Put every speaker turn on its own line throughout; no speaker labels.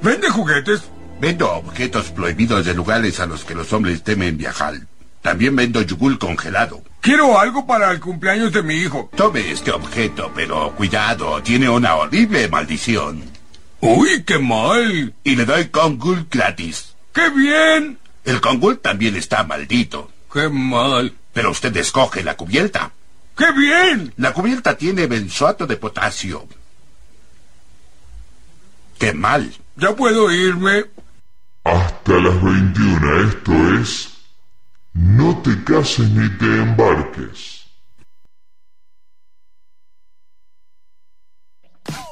¿Vende juguetes?
Vendo objetos prohibidos de lugares a los que los hombres temen viajar. También vendo yugul congelado.
Quiero algo para el cumpleaños de mi hijo.
Tome este objeto, pero cuidado, tiene una horrible maldición.
Uy, qué mal.
Y le doy Kongul gratis.
¡Qué bien!
El Kongul también está maldito.
¡Qué mal!
Pero usted escoge la cubierta.
¡Qué bien!
La cubierta tiene benzoato de potasio. ¡Qué mal!
¿Ya puedo irme?
Hasta las 21, esto es... No te cases ni te embarques.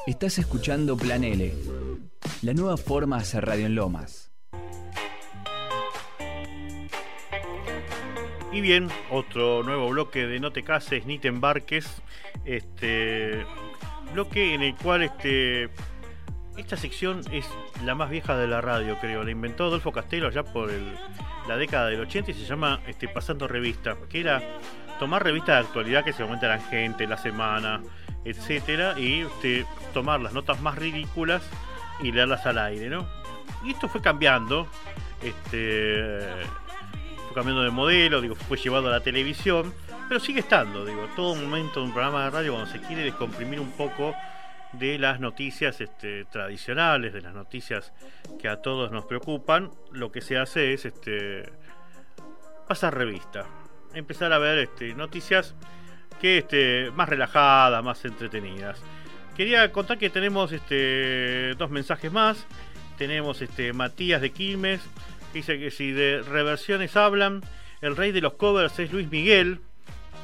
Estás escuchando Plan L, la nueva forma de hacer radio en Lomas.
Y bien, otro nuevo bloque de No te cases ni te embarques. Este bloque en el cual este esta sección es la más vieja de la radio, creo. La inventó Adolfo Castelo ya por la década del 80 y se llama este, Pasando Revista, que era tomar revistas de actualidad que se aumenta la gente, la semana, etcétera, y este, tomar las notas más ridículas y leerlas al aire, ¿no? Y esto fue cambiando, este, fue cambiando de modelo, digo, fue llevado a la televisión, pero sigue estando, digo, todo momento de un programa de radio cuando se quiere descomprimir un poco de las noticias este, tradicionales, de las noticias que a todos nos preocupan, lo que se hace es este, pasar revista, empezar a ver este, noticias que este, más relajadas, más entretenidas. Quería contar que tenemos este, dos mensajes más. Tenemos este, Matías de Quilmes, que dice que si de reversiones hablan, el rey de los covers es Luis Miguel.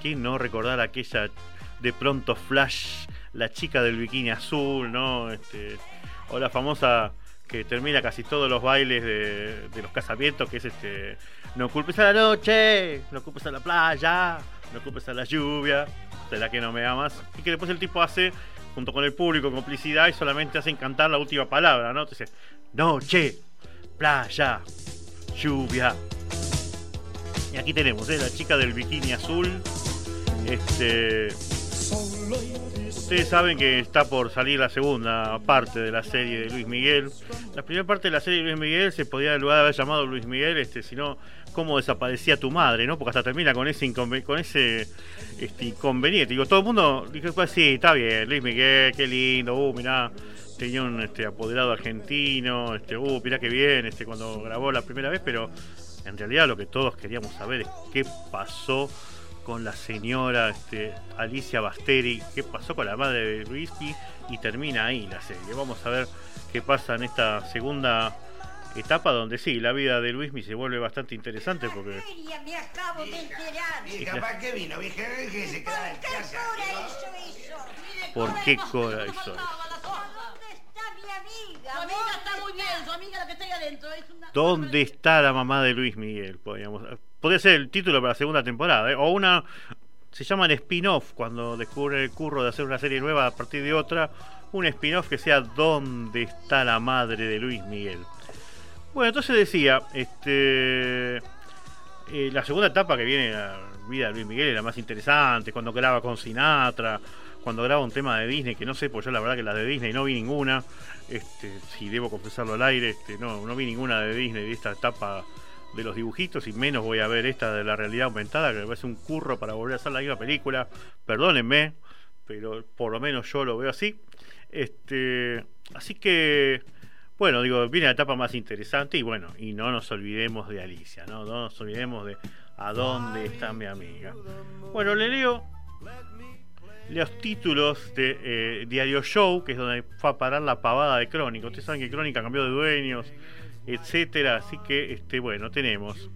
¿Quién no recordar aquella de pronto flash la chica del bikini azul, ¿no? Este, o la famosa que termina casi todos los bailes de, los casamientos, que es este, no culpes a la noche, no culpes a la playa, no culpes a la lluvia, de la que no me amas, y que después el tipo hace, junto con el público, complicidad, y solamente hacen cantar la última palabra, ¿no? Entonces, noche, playa, lluvia. Y aquí tenemos, ¿eh? La chica del bikini azul, este Ustedes saben que está por salir la segunda parte de la serie de Luis Miguel. La primera parte de la serie de Luis Miguel se podía en lugar de haber llamado Luis Miguel, este, sino cómo desaparecía tu madre, ¿no? Porque hasta termina con ese este, inconveniente. Digo, todo el mundo dijo, pues sí, está bien, Luis Miguel, qué lindo, uh, mirá, tenía un este, apoderado argentino, este, uh, mirá qué bien, este, cuando grabó la primera vez, pero en realidad lo que todos queríamos saber es qué pasó con la señora este, Alicia Basteri, qué pasó con la madre de Luismi y termina ahí la serie. Vamos a ver qué pasa en esta segunda etapa donde sí, la vida de Luismi se vuelve bastante interesante porque...
Me acabo de enterar.
¿para qué vino, vieja? Que se queda en casa.
¿Por qué Cora hizo eso? ¿Dónde está la mamá de Luis Miguel? Podríamos, podría ser el título para la segunda temporada. ¿eh? O una. Se llaman spin-off cuando descubre el curro de hacer una serie nueva a partir de otra. Un spin-off que sea ¿Dónde está la madre de Luis Miguel? Bueno, entonces decía, este. Eh, la segunda etapa que viene la vida de Luis Miguel es la más interesante, cuando graba con Sinatra, cuando graba un tema de Disney, que no sé, pues yo la verdad que las de Disney no vi ninguna, este, si debo confesarlo al aire, este, no, no vi ninguna de Disney de esta etapa de los dibujitos y menos voy a ver esta de la realidad aumentada, que me parece un curro para volver a hacer la misma película. Perdónenme, pero por lo menos yo lo veo así. Este, así que, bueno, digo, viene la etapa más interesante y bueno, y no nos olvidemos de Alicia, ¿no? No nos olvidemos de a dónde está mi amiga. Bueno, le leo los títulos de eh, Diario Show, que es donde fue a parar la pavada de Crónica. Ustedes saben que Crónica cambió de dueños, etcétera. Así que, este, bueno, tenemos.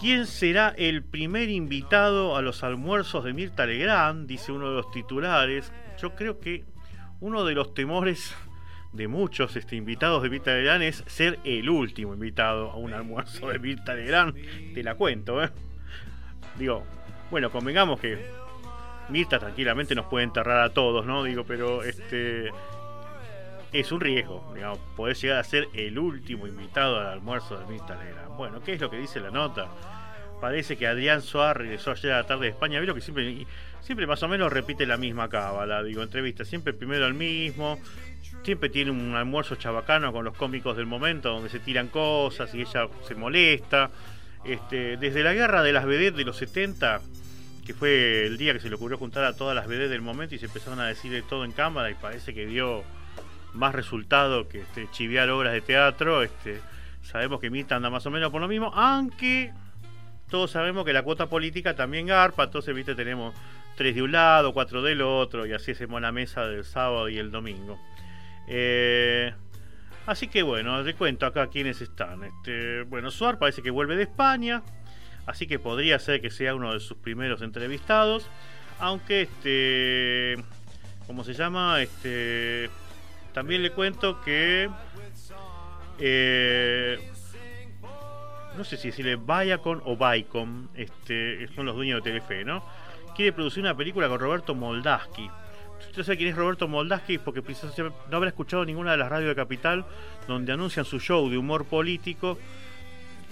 ¿Quién será el primer invitado a los almuerzos de Mirta Legrand? Dice uno de los titulares. Yo creo que uno de los temores de muchos este, invitados de Mirta Legrand es ser el último invitado a un almuerzo de Mirta Legrand. Te la cuento, ¿eh? Digo, bueno, convengamos que Mirta tranquilamente nos puede enterrar a todos, ¿no? Digo, pero este es un riesgo, digamos, poder llegar a ser el último invitado al almuerzo de Mirta Legrand. Bueno, ¿qué es lo que dice la nota? parece que Adrián Suárez regresó ayer a la tarde de España. Veo que siempre, siempre más o menos repite la misma cábala, digo, entrevista. Siempre primero al mismo. Siempre tiene un almuerzo chabacano con los cómicos del momento donde se tiran cosas y ella se molesta. Este, desde la guerra de las vedettes de los 70, que fue el día que se le ocurrió juntar a todas las vedettes del momento y se empezaron a decir de todo en cámara y parece que dio más resultado que este, chiviar obras de teatro. Este, sabemos que Mirta anda más o menos por lo mismo, aunque todos sabemos que la cuota política también garpa, entonces viste tenemos tres de un lado, cuatro del otro, y así hacemos la mesa del sábado y el domingo. Eh, así que bueno, te cuento acá quiénes están. Este, bueno, Suar parece que vuelve de España, así que podría ser que sea uno de sus primeros entrevistados, aunque este, ¿cómo se llama? Este, también le cuento que eh, no sé si decirle Viacom o Viacom, este, son los dueños de Telefe, ¿no? Quiere producir una película con Roberto Moldaski. Usted sabe quién es Roberto Moldaski porque quizás no habrá escuchado ninguna de las radios de Capital donde anuncian su show de humor político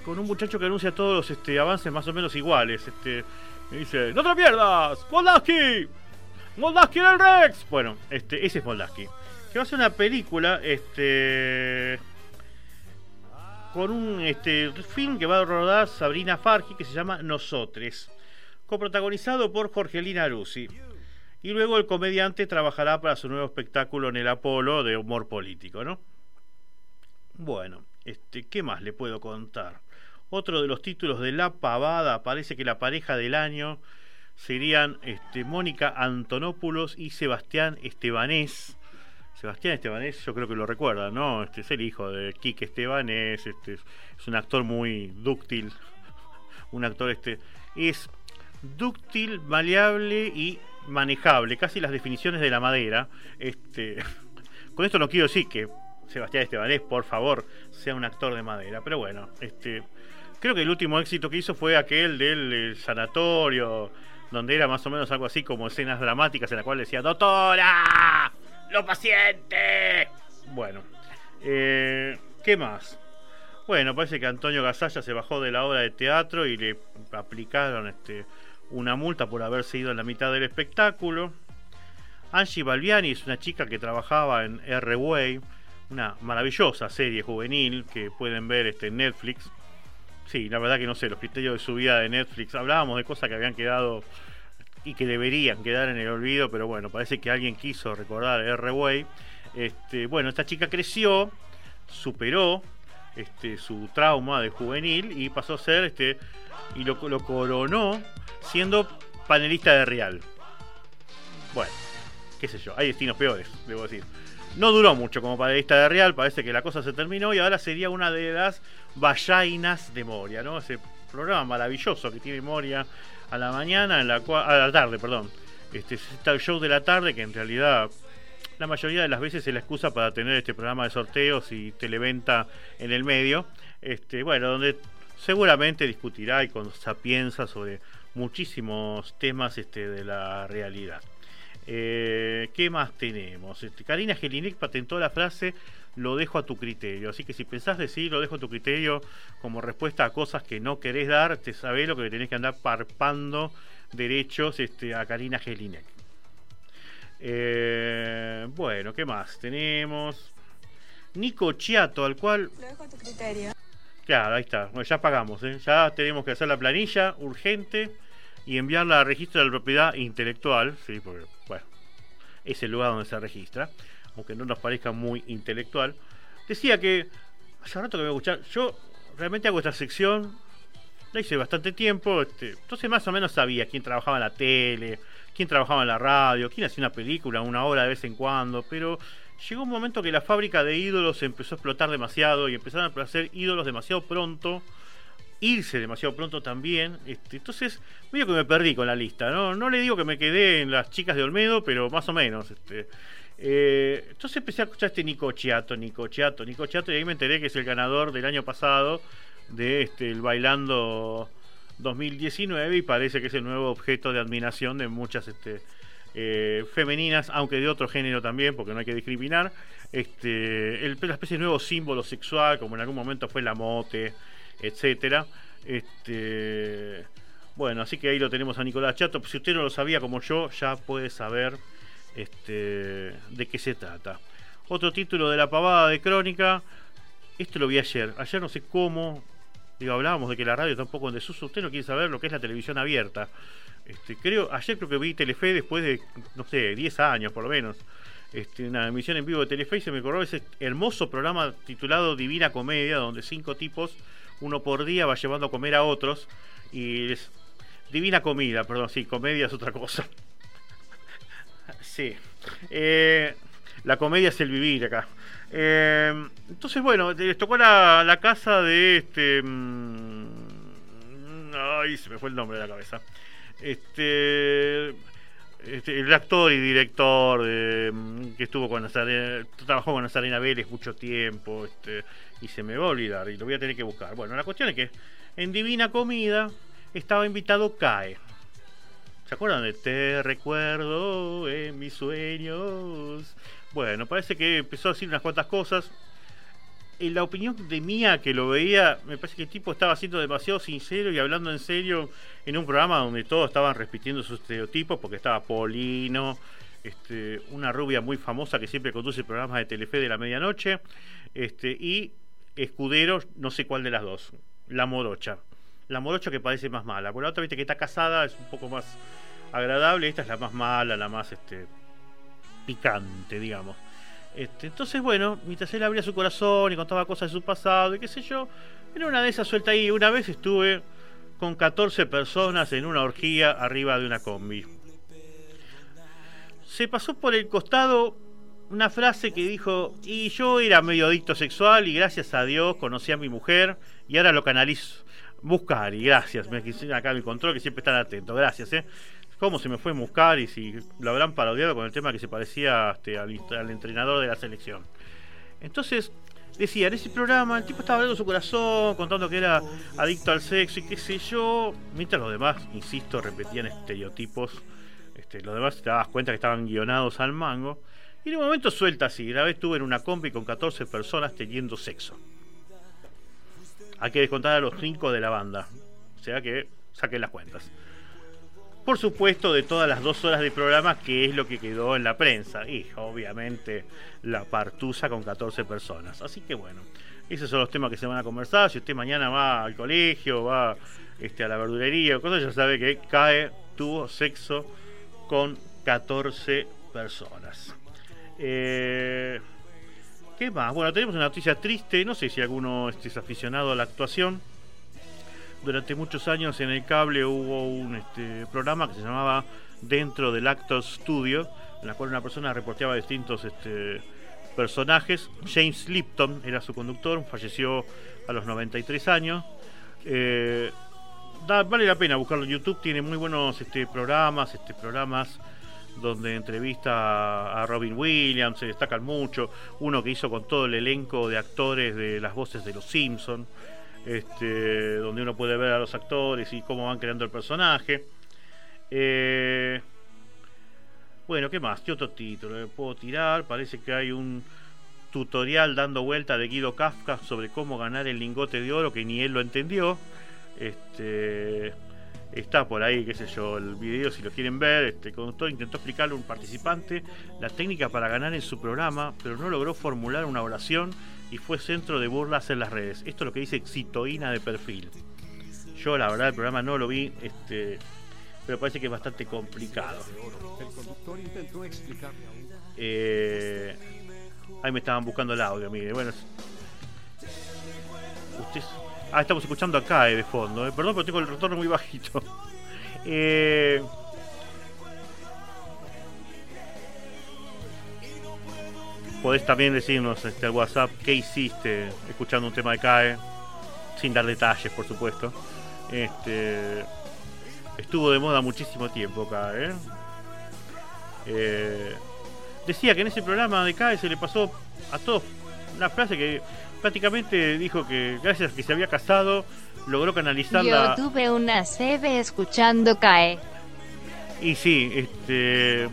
con un muchacho que anuncia todos los este, avances más o menos iguales. Este, me dice, ¡No te pierdas! ¡Moldaski! ¡Moldaski en el Rex! Bueno, este, ese es Moldaski. Que va a ser una película, este con un este, film que va a rodar Sabrina Fargi que se llama Nosotres, coprotagonizado por Jorgelina Rusi. Y luego el comediante trabajará para su nuevo espectáculo en el Apolo de humor político, ¿no? Bueno, este, ¿qué más le puedo contar? Otro de los títulos de La Pavada, parece que la pareja del año serían este, Mónica Antonopoulos y Sebastián Estebanés Sebastián Estebanés, yo creo que lo recuerda, ¿no? Este es el hijo de Quique Estebanés, este es un actor muy dúctil, un actor este es dúctil, maleable y manejable, casi las definiciones de la madera. Este, con esto no quiero decir que Sebastián Estebanés, por favor, sea un actor de madera, pero bueno, este creo que el último éxito que hizo fue aquel del sanatorio, donde era más o menos algo así como escenas dramáticas en la cual decía, "Doctora, los pacientes. Bueno, eh, ¿qué más? Bueno, parece que Antonio Gasalla se bajó de la obra de teatro y le aplicaron este, una multa por haberse ido en la mitad del espectáculo. Angie Balbiani es una chica que trabajaba en R-Way, una maravillosa serie juvenil que pueden ver este, en Netflix. Sí, la verdad que no sé, los criterios de su vida de Netflix. Hablábamos de cosas que habían quedado y que deberían quedar en el olvido, pero bueno, parece que alguien quiso recordar R-Way. Este, bueno, esta chica creció, superó este, su trauma de juvenil y pasó a ser, este, y lo, lo coronó siendo panelista de Real. Bueno, qué sé yo, hay destinos peores, debo decir. No duró mucho como panelista de Real, parece que la cosa se terminó y ahora sería una de las vallainas de Moria, ¿no? Ese programa maravilloso que tiene Moria a la mañana, en la a la tarde, perdón. Este está el show de la tarde que en realidad la mayoría de las veces es la excusa para tener este programa de sorteos y televenta en el medio. Este, bueno, donde seguramente discutirá y con sapienza sobre muchísimos temas este, de la realidad. Eh, ¿Qué más tenemos? Este, Karina Gelinek patentó la frase lo dejo a tu criterio. Así que si pensás decir lo dejo a tu criterio como respuesta a cosas que no querés dar, te sabés lo que tenés que andar parpando derechos este, a Karina Gelinek. Eh, bueno, ¿qué más? Tenemos Nico Chiato, al cual...
Lo dejo a tu criterio.
Claro, ahí está. Bueno, ya pagamos, ¿eh? ya tenemos que hacer la planilla urgente y enviarla al registro de la propiedad intelectual, sí, porque, bueno, es el lugar donde se registra aunque no nos parezca muy intelectual, decía que hace rato que me escuchar, yo realmente hago esta sección, la hice bastante tiempo, este, entonces más o menos sabía quién trabajaba en la tele, quién trabajaba en la radio, quién hacía una película, una hora de vez en cuando, pero llegó un momento que la fábrica de ídolos empezó a explotar demasiado y empezaron a hacer ídolos demasiado pronto, irse demasiado pronto también. Este, entonces, medio que me perdí con la lista, ¿no? No le digo que me quedé en las chicas de Olmedo, pero más o menos. Este, eh, entonces empecé a escuchar este Nico Chiato, Nico Chiato, Nico Chiato, y ahí me enteré que es el ganador del año pasado de este el Bailando 2019 y parece que es el nuevo objeto de admiración de muchas este, eh, femeninas, aunque de otro género también, porque no hay que discriminar. Este, el, la especie de nuevo símbolo sexual, como en algún momento fue la mote, etcétera. Este, bueno, así que ahí lo tenemos a Nicolás Chato. Si usted no lo sabía como yo, ya puede saber este, de qué se trata. Otro título de la pavada de crónica. Esto lo vi ayer. Ayer no sé cómo. Digo, hablábamos de que la radio está un poco en desuso. Usted no quiere saber lo que es la televisión abierta. Este, creo, ayer creo que vi Telefe después de, no sé, 10 años por lo menos. Una emisión en vivo de Telefe y se me corrió ese hermoso programa titulado Divina Comedia, donde cinco tipos, uno por día, va llevando a comer a otros. Y es Divina Comida, perdón, sí, comedia es otra cosa. sí. Eh, la comedia es el vivir acá. Eh, entonces, bueno, les tocó la, casa de este. mm, ay, se me fue el nombre de la cabeza. Este. este, el actor y director mm, que estuvo con Nazarena, trabajó con Nazarena Vélez mucho tiempo, este, y se me va a olvidar y lo voy a tener que buscar. Bueno, la cuestión es que en Divina Comida estaba invitado CAE. ¿Se acuerdan de Te recuerdo en mis sueños? Bueno, parece que empezó a decir unas cuantas cosas. En la opinión de mía que lo veía, me parece que el tipo estaba siendo demasiado sincero y hablando en serio en un programa donde todos estaban repitiendo sus estereotipos, porque estaba Polino, este, una rubia muy famosa que siempre conduce programas de Telefe de la medianoche, este, y Escudero, no sé cuál de las dos, la morocha. La morocha que parece más mala. Por la otra, viste que está casada, es un poco más agradable. Esta es la más mala, la más este, picante, digamos. Este, entonces, bueno, mientras él abría su corazón y contaba cosas de su pasado y qué sé yo, en una de esas suelta ahí. Una vez estuve con 14 personas en una orgía arriba de una combi. Se pasó por el costado una frase que dijo, y yo era medio adicto sexual y gracias a Dios conocí a mi mujer y ahora lo canalizo. Buscar y gracias, me acá mi control que siempre están atentos, gracias, eh. ¿Cómo se me fue buscar y si lo habrán parodiado con el tema que se parecía este, al, al entrenador de la selección? Entonces, decía, en ese programa el tipo estaba hablando de su corazón, contando que era adicto al sexo y qué sé yo, mientras los demás, insisto, repetían estereotipos. Este, los demás te dabas cuenta que estaban guionados al mango. Y en un momento suelta así, la vez estuve en una combi con 14 personas teniendo sexo. Hay que descontar a los 5 de la banda. O sea que saquen las cuentas. Por supuesto, de todas las dos horas de programa, que es lo que quedó en la prensa. Y obviamente la partusa con 14 personas. Así que bueno, esos son los temas que se van a conversar. Si usted mañana va al colegio, va este, a la verdulería o cosas, ya sabe que cae, tuvo sexo con 14 personas. Eh, ¿Qué más? Bueno, tenemos una noticia triste. No sé si alguno es aficionado a la actuación. Durante muchos años en el cable hubo un este, programa que se llamaba Dentro del Actor Studio, en la cual una persona reporteaba distintos este, personajes. James Lipton era su conductor, falleció a los 93 años. Eh, vale la pena buscarlo en YouTube, tiene muy buenos este, programas, programas donde entrevista a Robin Williams, se destacan mucho, uno que hizo con todo el elenco de actores de las voces de los Simpsons, este, donde uno puede ver a los actores y cómo van creando el personaje. Eh, bueno, ¿qué más? ¿Qué otro título le puedo tirar? Parece que hay un tutorial dando vuelta de Guido Kafka sobre cómo ganar el lingote de oro que ni él lo entendió. Este está por ahí, qué sé yo, el video si lo quieren ver. Este el conductor intentó explicarle a un participante la técnica para ganar en su programa, pero no logró formular una oración y fue centro de burlas en las redes. Esto es lo que dice Xitoína de perfil. Yo la verdad el programa no lo vi, este, pero parece que es bastante complicado. Eh, ahí me estaban buscando el audio, mire. Bueno, es- usted, ah, estamos escuchando acá eh, de fondo. eh. Perdón, pero tengo el retorno muy bajito. Eh, podés también decirnos este, WhatsApp qué hiciste escuchando un tema de CAE, sin dar detalles, por supuesto. Este, estuvo de moda muchísimo tiempo acá, ¿eh? Eh, decía que en ese programa de CAE se le pasó a todos una frase que prácticamente dijo que gracias a que se había casado logró canalizar
Yo tuve una CB escuchando CAE.
Y sí, este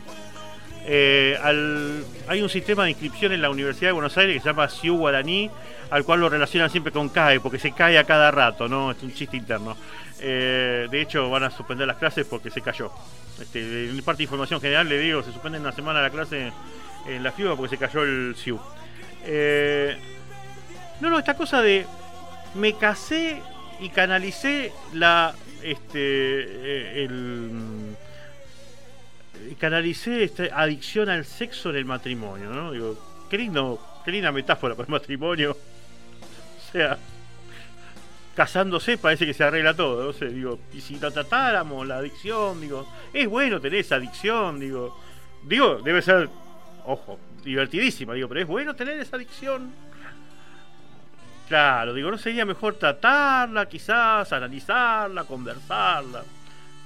eh, al- hay un sistema de inscripción en la Universidad de Buenos Aires que se llama CIU Guaraní, al cual lo relacionan siempre con CAE, porque se cae a cada rato, ¿no? Es un chiste interno. Eh, de hecho, van a suspender las clases porque se cayó. Este, en parte de información general le digo, se suspende una semana la clase en la FIUA porque se cayó el CIU. Eh, no, no, esta cosa de me casé y canalicé la este eh, el y canalicé esta adicción al sexo en el matrimonio, ¿no? Digo, qué lindo, qué linda metáfora para el matrimonio. O sea, casándose parece que se arregla todo, no sé, digo, y si la tratáramos, la adicción, digo, es bueno tener esa adicción, digo, digo, debe ser, ojo, divertidísima, digo, pero es bueno tener esa adicción. Claro, digo, ¿no sería mejor tratarla, quizás, analizarla, conversarla?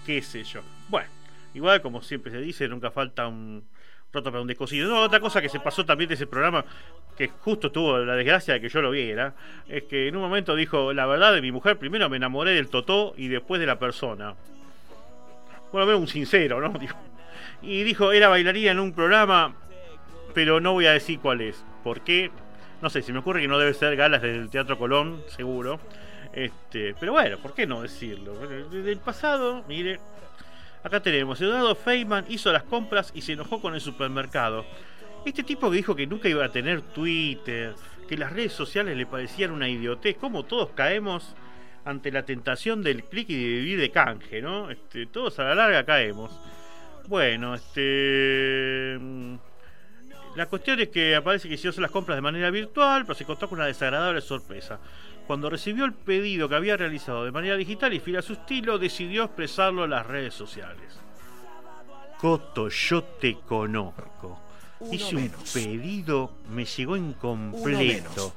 Qué sé yo. Bueno, igual como siempre se dice, nunca falta un roto para un descosido. No, otra cosa que se pasó también de ese programa, que justo tuvo la desgracia de que yo lo viera, es que en un momento dijo, la verdad de mi mujer, primero me enamoré del totó y después de la persona. Bueno, veo un sincero, ¿no? Y dijo, era bailarina en un programa, pero no voy a decir cuál es. ¿Por qué? No sé, se me ocurre que no debe ser galas del Teatro Colón, seguro. Este, pero bueno, ¿por qué no decirlo? Desde el pasado, mire, acá tenemos, Eduardo Feynman hizo las compras y se enojó con el supermercado. Este tipo que dijo que nunca iba a tener Twitter, que las redes sociales le parecían una idiotez, como todos caemos ante la tentación del clic y de vivir de canje, ¿no? Este, todos a la larga caemos. Bueno, este... La cuestión es que aparece que hizo las compras de manera virtual, pero se encontró con una desagradable sorpresa. Cuando recibió el pedido que había realizado de manera digital y fiel a su estilo, decidió expresarlo en las redes sociales. Coto, yo te conozco.
Uno
Hice un
menos.
pedido, me llegó incompleto.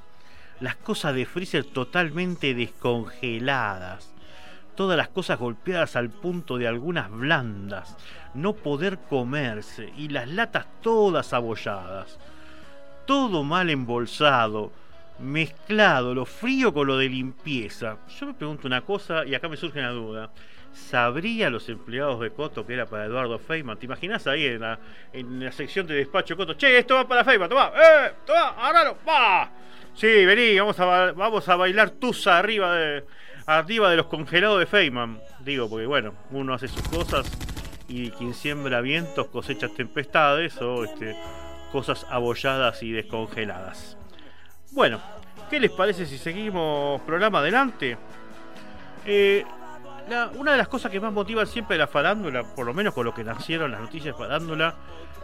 Las cosas de freezer totalmente descongeladas. Todas las cosas golpeadas al punto de algunas blandas. No poder comerse. Y las latas todas abolladas. Todo mal embolsado. Mezclado lo frío con lo de limpieza. Yo me pregunto una cosa y acá me surge una duda. ¿Sabría los empleados de Coto que era para Eduardo Feynman? ¿Te imaginas ahí en la, en la sección de despacho de Coto? Che, esto va para Feynman, toma, eh, toma, agárralo, va. Sí, vení, vamos a, vamos a bailar tusa arriba de, arriba de los congelados de Feynman. Digo, porque bueno, uno hace sus cosas y quien siembra vientos cosecha tempestades o este, cosas abolladas y descongeladas. Bueno, ¿qué les parece si seguimos programa adelante? Eh, una de las cosas que más motivan siempre la farándula, por lo menos con lo que nacieron las noticias de farándula,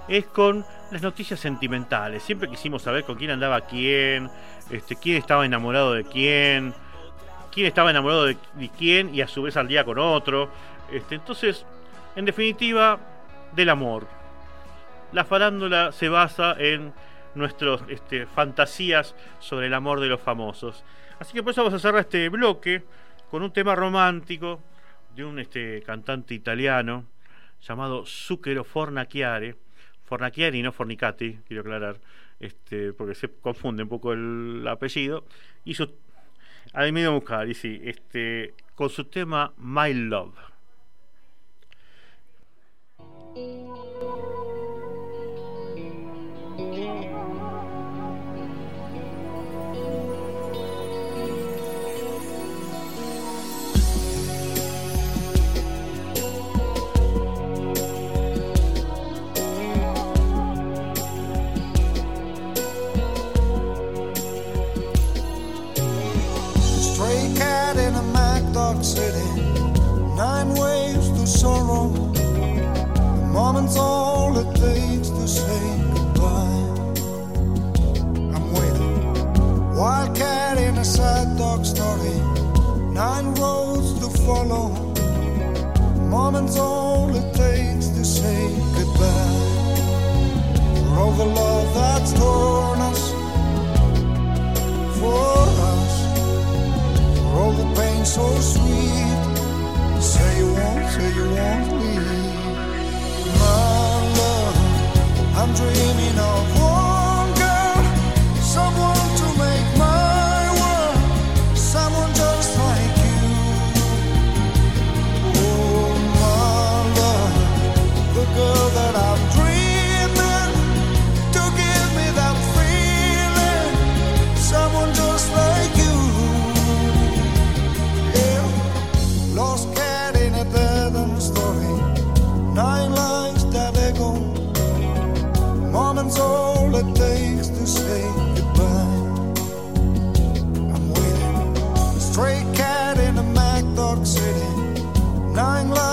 es con las noticias sentimentales. Siempre quisimos saber con quién andaba quién, este, quién estaba enamorado de quién, quién estaba enamorado de, quién y a su vez al día con otro. Este, entonces, en definitiva, del amor. La farándula se basa en nuestras este, fantasías sobre el amor de los famosos. Así que por eso vamos a cerrar este bloque con un tema romántico de un este, cantante italiano llamado Zucchero Fornaciare. Fornaciari y no Fornicati, quiero aclarar, este, porque se confunde un poco el apellido. Hizo al medio buscar, y sí, este, con su tema My Love.
dying light.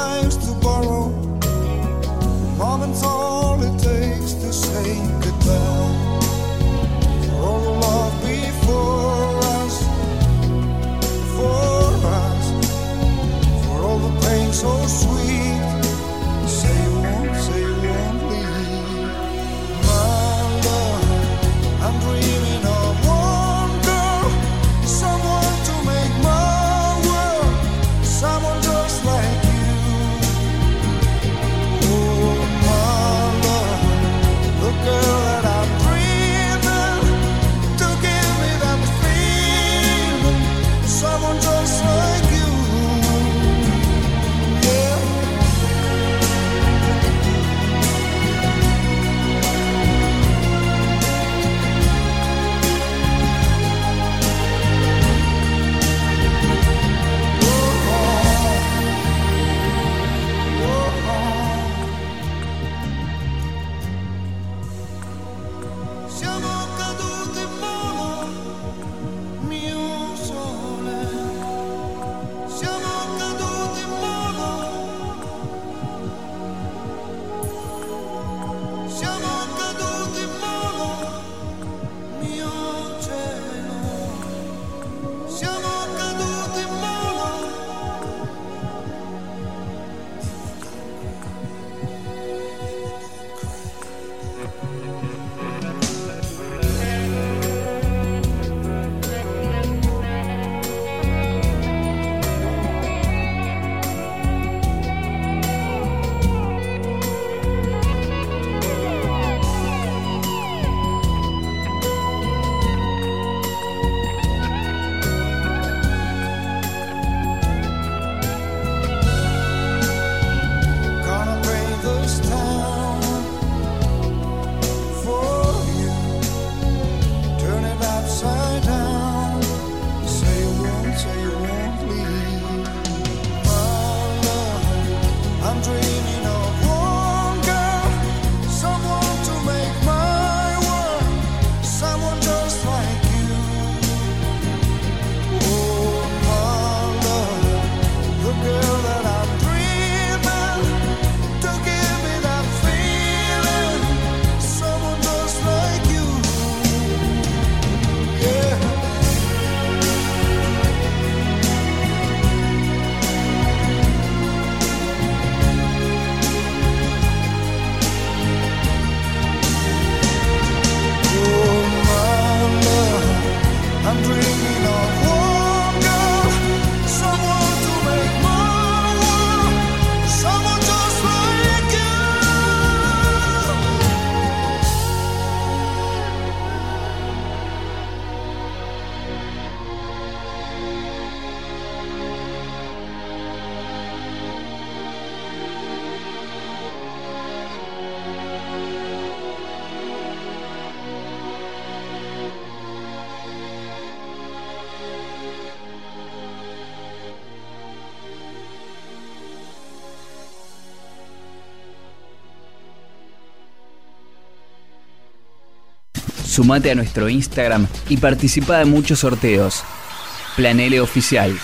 hundred
Sumate a nuestro Instagram y participa de muchos sorteos. Planele Oficial.